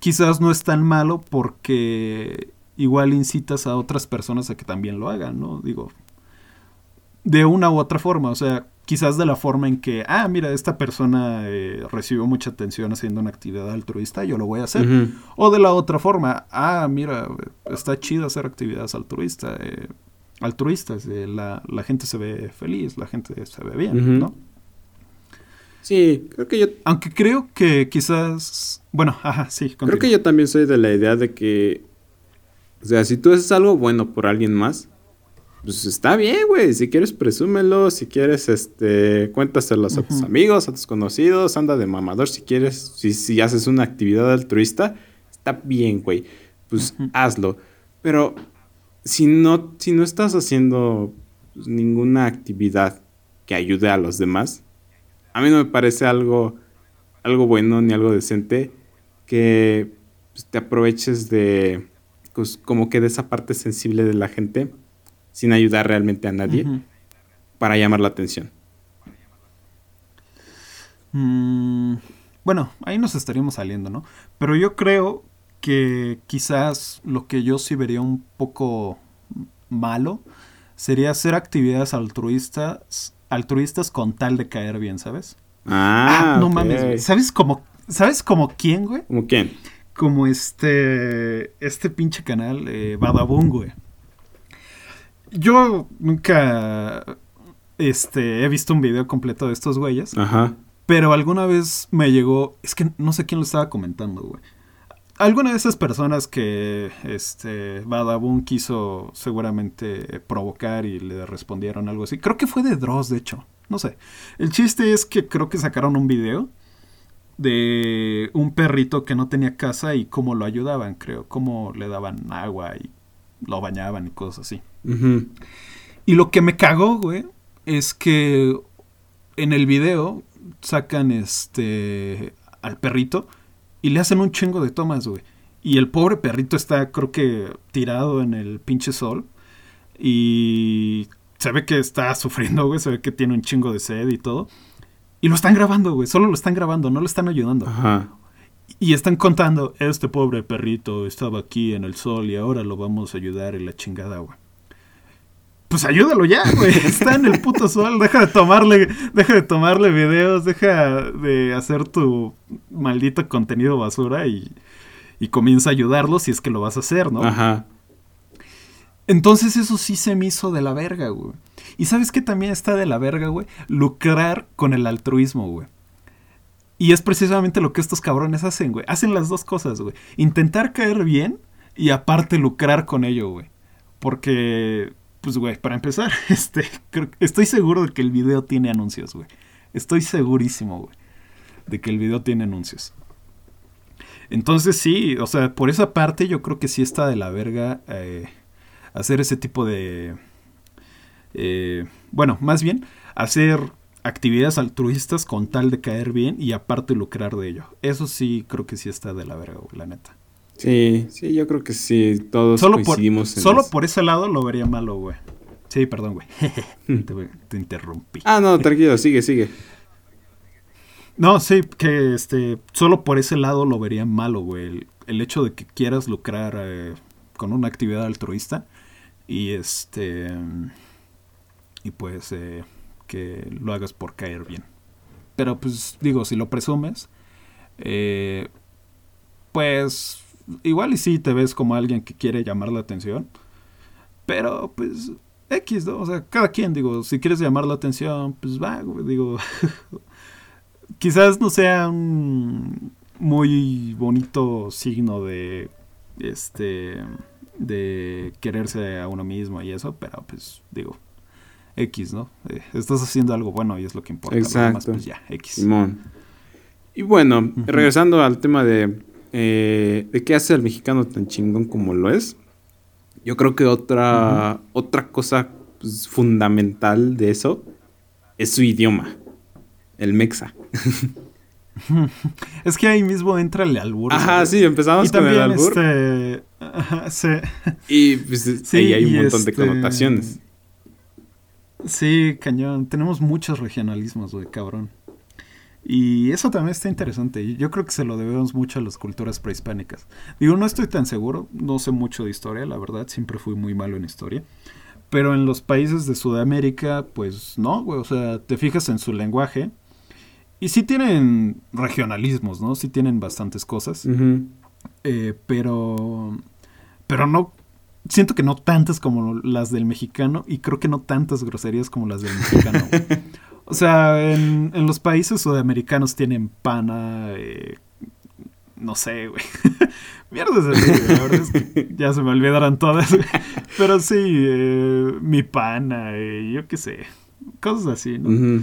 quizás no es tan malo porque igual incitas a otras personas a que también lo hagan, ¿no? Digo, de una u otra forma, o sea, quizás de la forma en que, ah, mira, esta persona eh, recibió mucha atención haciendo una actividad altruista, yo lo voy a hacer. O de la otra forma, ah, mira, está chido hacer actividades altruistas, eh, altruistas, eh, la, gente se ve feliz, la gente se ve bien, ¿no? Sí, creo que yo... Aunque creo que quizás... Bueno, ajá, sí. Creo que yo también soy de la idea de que... O sea, si tú haces algo bueno por alguien más, pues está bien, güey. Si quieres, presúmelo. Si quieres, este, cuéntaselos a tus amigos, a tus conocidos. Anda de mamador si quieres. Si, si haces una actividad altruista, está bien, güey. Pues hazlo. Pero si no, si no estás haciendo pues, ninguna actividad que ayude a los demás, a mí no me parece algo, algo bueno ni algo decente que pues, te aproveches de, pues, como que de esa parte sensible de la gente sin ayudar realmente a nadie para llamar la atención. Mm, bueno, ahí nos estaríamos saliendo, ¿no? Pero yo creo que quizás lo que yo sí vería un poco malo sería hacer actividades altruistas, altruistas con tal de caer bien, ¿sabes? Ah, no ok. mames. ¿Sabes como, ¿sabes como quién, güey? ¿Cómo quién? Como este, este pinche canal, eh, Badabun, güey. Yo nunca, este, he visto un video completo de estos güeyes. Ajá. Pero alguna vez me llegó, es que no sé quién lo estaba comentando, güey. Alguna de esas personas que este Badabun quiso seguramente provocar y le respondieron algo así. Creo que fue de Dross, de hecho. No sé. El chiste es que creo que sacaron un video de un perrito que no tenía casa y cómo lo ayudaban, creo. Cómo le daban agua y lo bañaban y cosas así. Y lo que me cagó, güey, es que en el video sacan este al perrito y le hacen un chingo de tomas, güey. Y el pobre perrito está, creo que, tirado en el pinche sol. Y se ve que está sufriendo, güey. Se ve que tiene un chingo de sed y todo. Y lo están grabando, güey. Solo lo están grabando, no lo están ayudando. Ajá. Y están contando, este pobre perrito estaba aquí en el sol y ahora lo vamos a ayudar en la chingada, güey. Pues ayúdalo ya, güey. *laughs* Está en el puto sol. Deja de tomarle, deja de tomarle videos, deja de hacer tu maldito contenido basura y, y comienza a ayudarlo si es que lo vas a hacer, ¿no? Ajá. Entonces eso sí se me hizo de la verga, güey. Y sabes que también está de la verga, güey. Lucrar con el altruismo, güey. Y es precisamente lo que estos cabrones hacen, güey. Hacen las dos cosas, güey. Intentar caer bien y aparte lucrar con ello, güey. Porque, pues, güey, para empezar, *laughs* este, estoy seguro de que el video tiene anuncios, güey. Estoy segurísimo, güey, de que el video tiene anuncios. Entonces sí, o sea, por esa parte yo creo que sí está de la verga eh, hacer ese tipo de... eh, bueno, más bien, hacer actividades altruistas con tal de caer bien y aparte lucrar de ello. Eso sí creo que sí está de la verga, güey, la neta. Sí, sí, yo creo que sí. Todos Solo, por, coincidimos en solo eso. por ese lado lo vería malo, güey. Sí, perdón, güey. *laughs* te, te interrumpí. Ah, no, tranquilo, sigue, sigue. No, sí, que este, solo por ese lado lo vería malo, güey. El, el hecho de que quieras lucrar eh, con una actividad altruista y este y pues eh, que lo hagas por caer bien. Pero pues digo, si lo presumes, eh, pues igual y sí te ves como alguien que quiere llamar la atención, pero pues X, ¿no? O sea, cada quien, digo, si quieres llamar la atención, pues va, digo, *laughs* quizás no sea un muy bonito signo de este de quererse a uno mismo y eso, pero pues digo X, ¿no? Eh, estás haciendo algo bueno y es lo que importa. Demás, Exacto. pues ya, X. Simón. Y bueno, regresando al tema de, eh, de qué hace al mexicano tan chingón como lo es, yo creo que otra, otra cosa pues, fundamental de eso es su idioma, el mexa. *laughs* Es que ahí mismo entra el albur. Ajá, ¿sabes? sí, empezamos Y con el albur este ajá, sí. y pues, Sí, ahí hay un montón de este- connotaciones. Sí, cañón. Tenemos muchos regionalismos, güey, cabrón. Y eso también está interesante. Yo creo que se lo debemos mucho a las culturas prehispánicas. Digo, no estoy tan seguro, no sé mucho de historia, la verdad, siempre fui muy malo en historia. Pero en los países de Sudamérica, pues no, güey, o sea, te fijas en su lenguaje. Y sí tienen regionalismos, ¿no? Sí tienen bastantes cosas. Ujú. Eh, pero. Pero no. Siento que no tantas como las del mexicano. Y creo que no tantas groserías como las del mexicano. *laughs* o sea, en, en los países sudamericanos tienen pana. eh, no sé, güey. *laughs* Mierda, es así, la verdad es que ya se me olvidaron todas. güey. Pero sí, eh, mi pana, eh, yo qué sé. Cosas así, ¿no?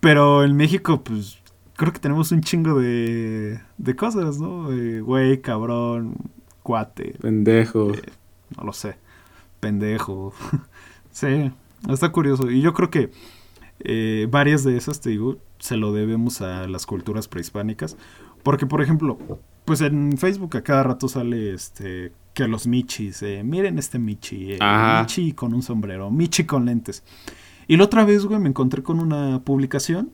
Pero en México, pues, creo que tenemos un chingo de, de cosas, ¿no? De Güey, cabrón, cuate, Pendejo. eh, no lo sé, pendejo. *laughs* sí, está curioso. Y yo creo que eh, varias de esas, te digo, se lo debemos a las culturas prehispánicas. Porque, por ejemplo, pues en Facebook a cada rato sale este que los michis, eh, miren este michi, eh, michi con un sombrero, michi con lentes. Y la otra vez, güey, me encontré con una publicación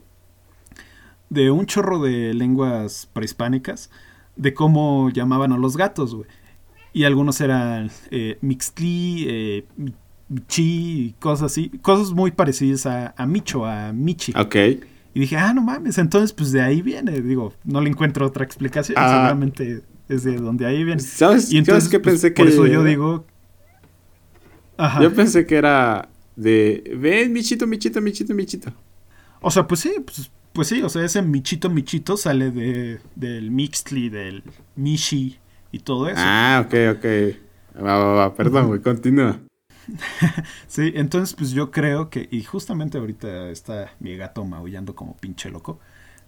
de un chorro de lenguas prehispánicas de cómo llamaban a los gatos, güey. Y algunos eran eh, Mixtli, eh, Michi, cosas así. Cosas muy parecidas a, a Micho, a Michi. Ok. Y dije, ah, no mames, entonces pues de ahí viene. Digo, no le encuentro otra explicación. Ah. Seguramente es de donde ahí viene. ¿Sabes, Y entonces, ¿sabes qué pues, pensé que por eso yo digo... Ajá. Yo pensé que era de. Ven, Michito, Michito, Michito, Michito. O sea, pues sí, pues, pues sí, o sea, ese Michito Michito sale de, del Mixtli, del Mishi y todo eso. Ah, ok, ok. Va, va, va. Perdón, güey, continúa. *laughs* Sí, entonces pues yo creo que, y justamente ahorita está mi gato maullando como pinche loco,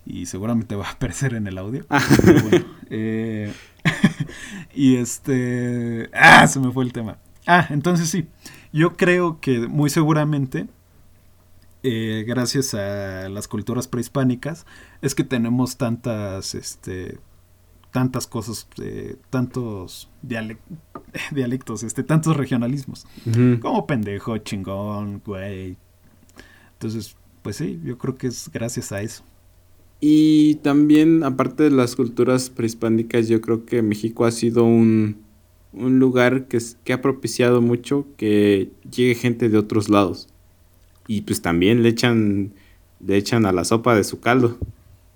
y seguramente va a aparecer en el audio. Pero bueno, eh, *laughs* y este... Ah, se me fue el tema. Ah, entonces sí, yo creo que muy seguramente, eh, gracias a las culturas prehispánicas, es que tenemos tantas, este, tantas cosas, eh, tantos dialec- *laughs* dialectos, este, tantos regionalismos. Como pendejo, chingón, güey. Entonces, pues sí, yo creo que es gracias a eso. Y también, aparte de las culturas prehispánicas, yo creo que México ha sido un, un lugar que, que ha propiciado mucho que llegue gente de otros lados. Y pues también le echan, le echan a la sopa de su caldo.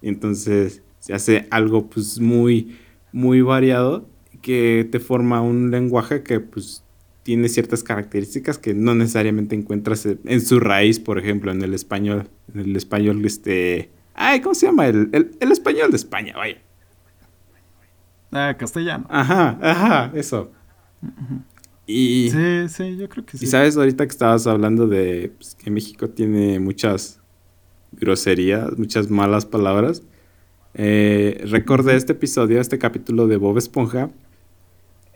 Entonces se hace algo pues muy, muy variado que te forma un lenguaje que pues tiene ciertas características que no necesariamente encuentras en su raíz, por ejemplo, en el español. En el español, este... Ay, ¿cómo se llama? El, el- el español de España, vaya. Ah, castellano. Ajá, ajá, eso. Y, Sí, sí, yo creo que sí. y sabes, ahorita que estabas hablando de pues, que México tiene muchas groserías, muchas malas palabras, eh, recordé este episodio, este capítulo de Bob Esponja,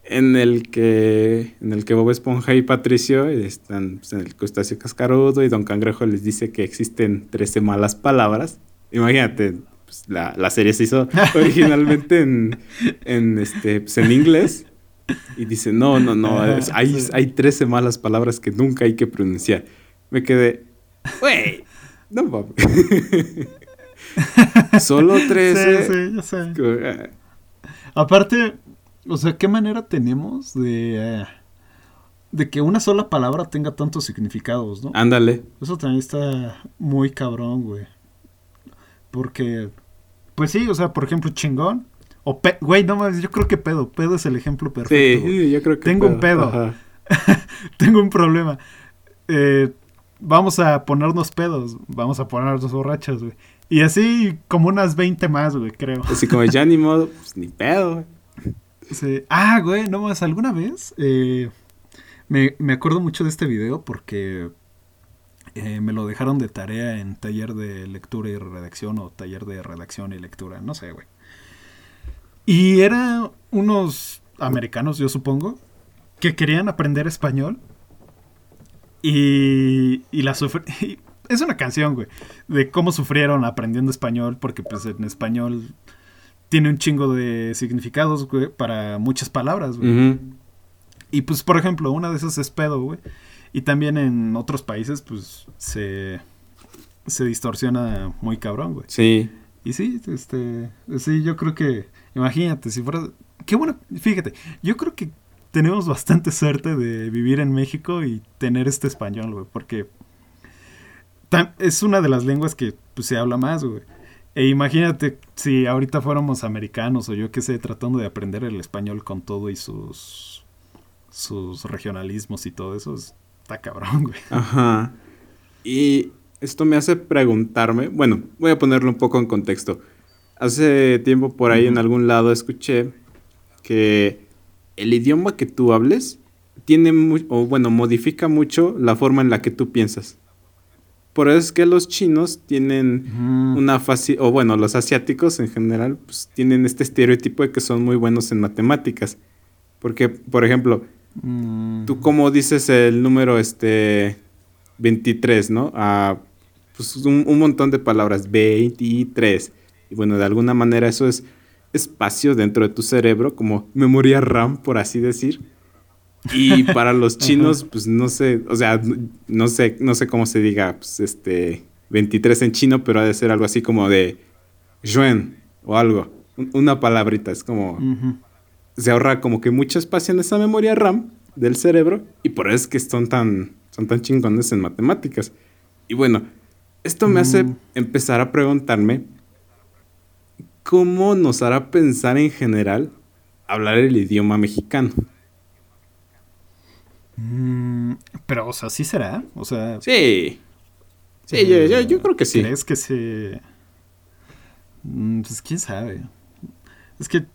en el que, en el que Bob Esponja y Patricio están pues, en el crustáceo cascarudo y Don Cangrejo les dice que existen 13 malas palabras. Imagínate, pues, la, la serie se hizo *laughs* originalmente en, en, este, pues, en inglés. Y dice, no, no, no, es- hay, hay 13 malas palabras que nunca hay que pronunciar. Me quedé, güey, no mames. *laughs* *laughs* Solo 13. Sí, sí, ya sé. Eh, Aparte, o sea, ¿qué manera tenemos de, eh, de que una sola palabra tenga tantos significados, no? Ándale. Eso también está muy cabrón, güey. Porque, pues sí, o sea, por ejemplo, chingón. O, pe- güey, no mames, yo creo que pedo. Pedo es el ejemplo perfecto. güey. Sí, yo creo que. Tengo un pedo. *laughs* Tengo un problema. Eh, vamos a ponernos pedos. Vamos a ponernos borrachos, güey. Y así como unas 20 más, güey, creo. Así como ya ni modo, pues ni pedo. güey. Sí. Ah, güey, no más, alguna vez eh, me, me acuerdo mucho de este video porque eh, me lo dejaron de tarea en taller de lectura y redacción o taller de redacción y lectura, no sé, güey. Y eran unos americanos, yo supongo, que querían aprender español y, y la *laughs* y Es una canción, güey, de cómo sufrieron aprendiendo español porque pues en español tiene un chingo de significados, güey, para muchas palabras, güey. Y pues, por ejemplo, una de esas es pedo, güey. Y también en otros países, pues, se, se distorsiona muy cabrón, güey. Sí. Y sí, este, sí, yo creo que, imagínate, si fuera, qué bueno, fíjate, yo creo que tenemos bastante suerte de vivir en México y tener este español, güey, porque tan- es una de las lenguas que pues, se habla más, güey. E imagínate si ahorita fuéramos americanos o yo qué sé, tratando de aprender el español con todo y sus, sus regionalismos y todo eso, está cabrón, güey. Ajá. Y esto me hace preguntarme, bueno, voy a ponerlo un poco en contexto. Hace tiempo por ahí en algún lado escuché que el idioma que tú hables tiene o bueno, modifica mucho la forma en la que tú piensas. Por eso es que los chinos tienen una fácil, o bueno, los asiáticos en general, pues tienen este estereotipo de que son muy buenos en matemáticas. Porque, por ejemplo, Mm. tú cómo dices el número este 23, ¿no? Ah, pues un, un montón de palabras, 23. Y bueno, de alguna manera eso es espacio dentro de tu cerebro, como memoria RAM, por así decir. Y *laughs* para los chinos, pues no sé, o sea, no sé, no sé cómo se diga, pues este 23 en chino, pero ha de ser algo así como de Yuen o algo. una palabrita, es como... Se ahorra como que mucho espacio en esa memoria RAM del cerebro y por eso es que son tan, son tan chingones en matemáticas. Y bueno, esto me hace mm. empezar a preguntarme cómo nos hará pensar en general hablar el idioma mexicano. Mm, pero, o sea, sí será. O sea. Sí. Sí, yo, creo que sí. ¿Crees que se.? Mm, pues quién sabe. Es que.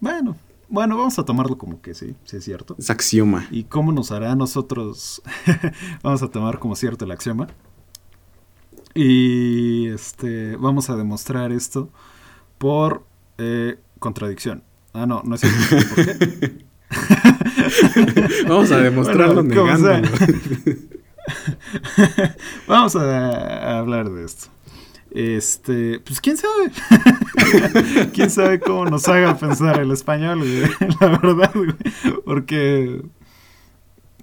Bueno. Bueno, vamos a tomarlo como que sí, sí es cierto. Es axioma. ¿Y cómo nos hará a nosotros? *laughs* vamos a tomar como cierto el axioma. Y este, vamos a demostrar esto por eh, contradicción. Ah, no, no es cierto. ¿Por qué? *laughs* *laughs* Vamos a demostrarlo negando. *laughs* Vamos a, hablar de esto. Este, pues quién sabe. *laughs* quién sabe cómo nos haga pensar el español, La verdad, Porque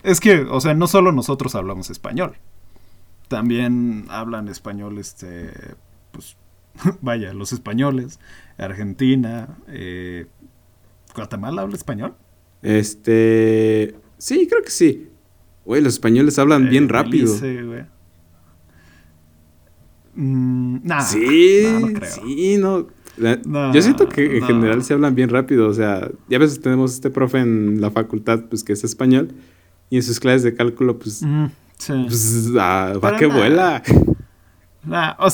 es que, o sea, no solo nosotros hablamos español. También hablan español, este, pues, vaya, los españoles, Argentina, eh, Guatemala habla español. Este. Sí, creo que sí. Güey, los españoles hablan bien rápido. Mm, sí, sí, no. yo siento que en general se hablan bien rápido. O sea, ya a veces tenemos este profe en la facultad, pues que es español. Y en sus clases de cálculo, pues. Mm, pues ah, va que vuela.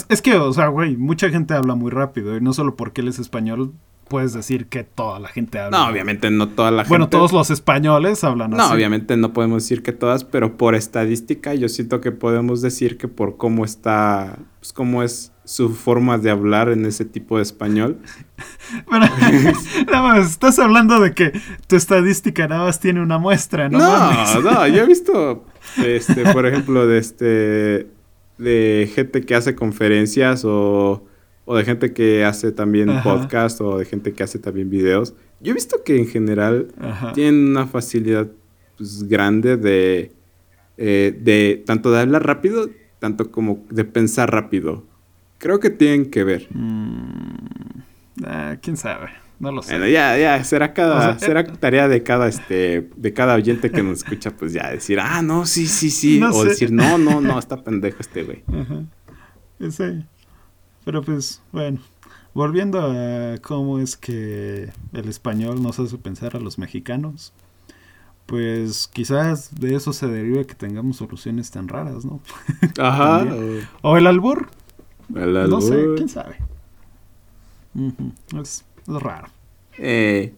es que, o sea, güey, mucha gente habla muy rápido. Y no solo porque él es español, puedes decir que toda la gente habla. No, obviamente no toda la gente. Bueno, todos los españoles hablan así. No, obviamente no podemos decir que todas, pero por estadística yo siento que podemos decir que por cómo está, pues cómo es su forma de hablar en ese tipo de español. *laughs* bueno, *laughs* nada más, estás hablando de que tu estadística nada más tiene una muestra, ¿no? No, no, yo he *laughs* visto, este, por ejemplo, de este, de gente que hace conferencias o o de gente que hace también podcast o de gente que hace también videos. Yo he visto que en general tienen una facilidad pues, grande de, eh, de tanto de hablar rápido, tanto como de pensar rápido. Creo que tienen que ver. Mm, ah, quién sabe. No lo sé. Bueno, ya, ya, será cada, *laughs* será tarea de cada este, de cada oyente que nos escucha, pues ya decir, ah, no, sí, sí, sí. *laughs* o decir, no, no, no, está pendejo este güey. Ajá. Sí. Pero pues, bueno, volviendo a cómo es que el español nos hace pensar a los mexicanos, pues quizás de eso se derive que tengamos soluciones tan raras, ¿no? *laughs* Ajá. o el albur. El albur. No sé, quién sabe. es, raro. Eh,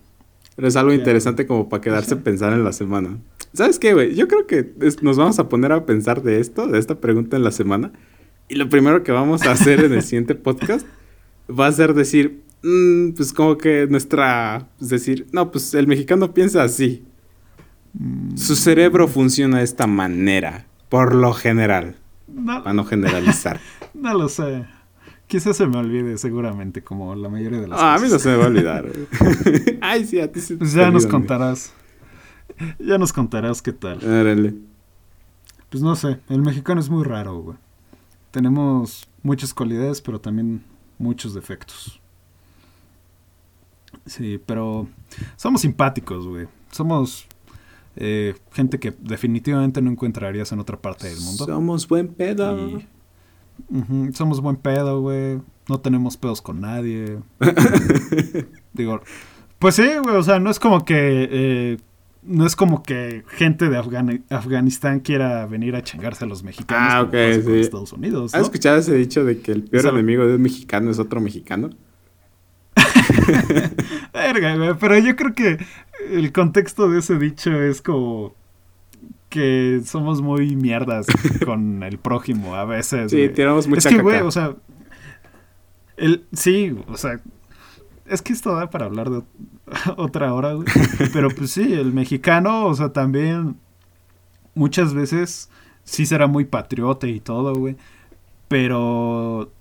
pero es algo interesante como para quedarse a pensar en la semana. ¿Sabes qué, güey? Yo creo que nos vamos a poner a pensar de esto, de esta pregunta en la semana. Y lo primero que vamos a hacer en el siguiente podcast va a ser decir, mm, pues como que nuestra, es decir, no, pues el mexicano piensa así. Su cerebro funciona de esta manera, por lo general. para no generalizar. *laughs* no lo sé. Quizás se me olvide, seguramente, como la mayoría de las ah, A mí no se me va a olvidar. *laughs* *laughs* Ay, sí, a ti sí. Pues ya nos contarás. Ya nos contarás qué tal. Pues no sé, el mexicano es muy raro, güey tenemos muchas cualidades, pero también muchos defectos. Sí, pero somos simpáticos, güey. Somos eh, gente que definitivamente no encontrarías en otra parte del mundo. Somos buen pedo. somos buen pedo, güey. No tenemos pedos con nadie. *laughs* Digo, pues sí, güey. O sea, no es como que eh, no es como que gente de Afganistán quiera venir a chingarse a los mexicanos ah, okay, sí. Estados Unidos. ¿Has escuchado ese dicho de que el peor enemigo de un mexicano es otro mexicano? *laughs* Verga, güey, pero yo creo que el contexto de ese dicho es como que somos muy mierdas *laughs* con el prójimo a veces. Sí, tiramos mucha Es que, güey, o sea, el, sí, o sea, es que esto da para hablar de *laughs* otra hora, güey. Pero pues sí, el mexicano, o sea, también muchas veces sí será muy patriota y todo, güey. Pero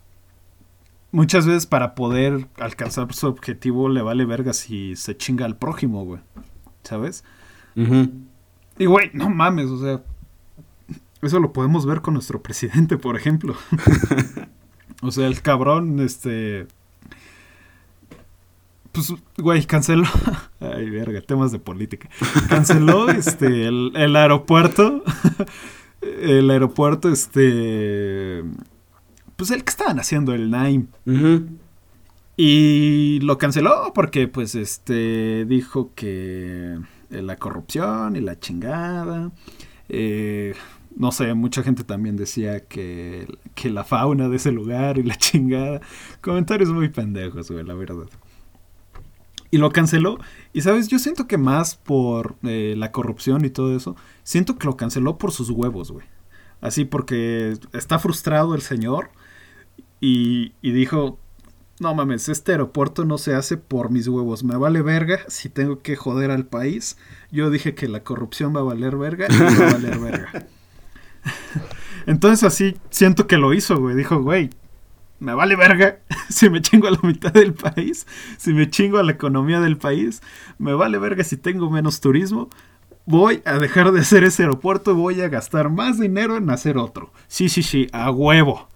muchas veces para poder alcanzar su objetivo le vale verga si se chinga al prójimo, güey. ¿Sabes? Y, güey, no mames, o sea, eso lo podemos ver con nuestro presidente, por ejemplo. *laughs* o sea, el cabrón, este pues, güey, canceló. *laughs* Ay, verga, temas de política. Canceló *laughs* este, el, el aeropuerto. *laughs* el aeropuerto, este. Pues el que estaban haciendo, el Naim. Y lo canceló porque, pues, este. Dijo que la corrupción y la chingada. Eh, no sé, mucha gente también decía que, que la fauna de ese lugar y la chingada. Comentarios muy pendejos, güey, la verdad. Y lo canceló. Y sabes, yo siento que más por eh, la corrupción y todo eso, siento que lo canceló por sus huevos, güey. Así porque está frustrado el señor y, y dijo, no mames, este aeropuerto no se hace por mis huevos. Me vale verga si tengo que joder al país. Yo dije que la corrupción va a valer verga y va a valer verga. *laughs* Entonces así siento que lo hizo, güey. Dijo, güey, me vale verga *laughs* si me chingo a la mitad del país, si me chingo a la economía del país, me vale verga si tengo menos turismo. Voy a dejar de hacer ese aeropuerto y voy a gastar más dinero en hacer otro. Sí, sí, sí, a huevo.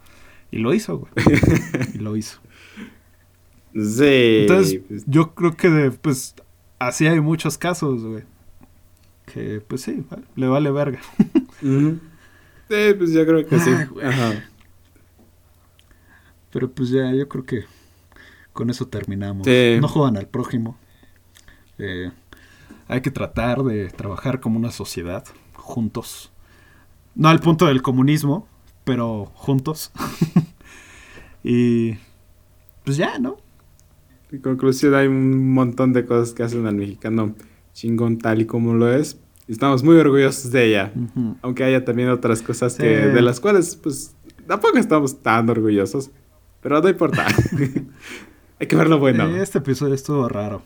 Y lo hizo, güey. *laughs* y lo hizo. Sí. Entonces, yo creo que de, pues así hay muchos casos, güey. Que pues sí, le vale verga. *laughs* Sí, pues yo creo que sí. Ajá. Pero pues ya, yo creo que con eso terminamos. No jodan al prójimo. Eh, hay que tratar de trabajar como una sociedad, juntos. No al punto del comunismo, pero juntos. *laughs* y pues ya, ¿no? En conclusión, hay un montón de cosas que hacen al mexicano chingón tal y como lo es. Estamos muy orgullosos de ella. Aunque haya también otras cosas que, de las cuales, pues, tampoco estamos tan orgullosos. Pero no importa. *laughs* Hay que ver lo bueno. este episodio estuvo raro.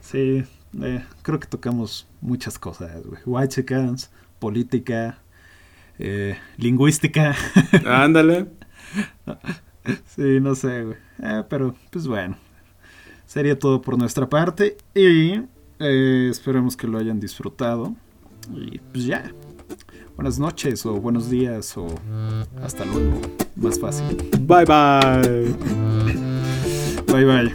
Sí, eh, creo que tocamos muchas cosas, güey. White chickens, política, eh, lingüística. *laughs* Ándale. *laughs* sí, no sé, güey. Eh, pero, pues bueno. Sería todo por nuestra parte. Y eh, esperemos que lo hayan disfrutado. Y pues ya buenas noches o buenos días o mm. hasta luego. Más fácil. Bye bye. bye bye.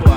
*laughs*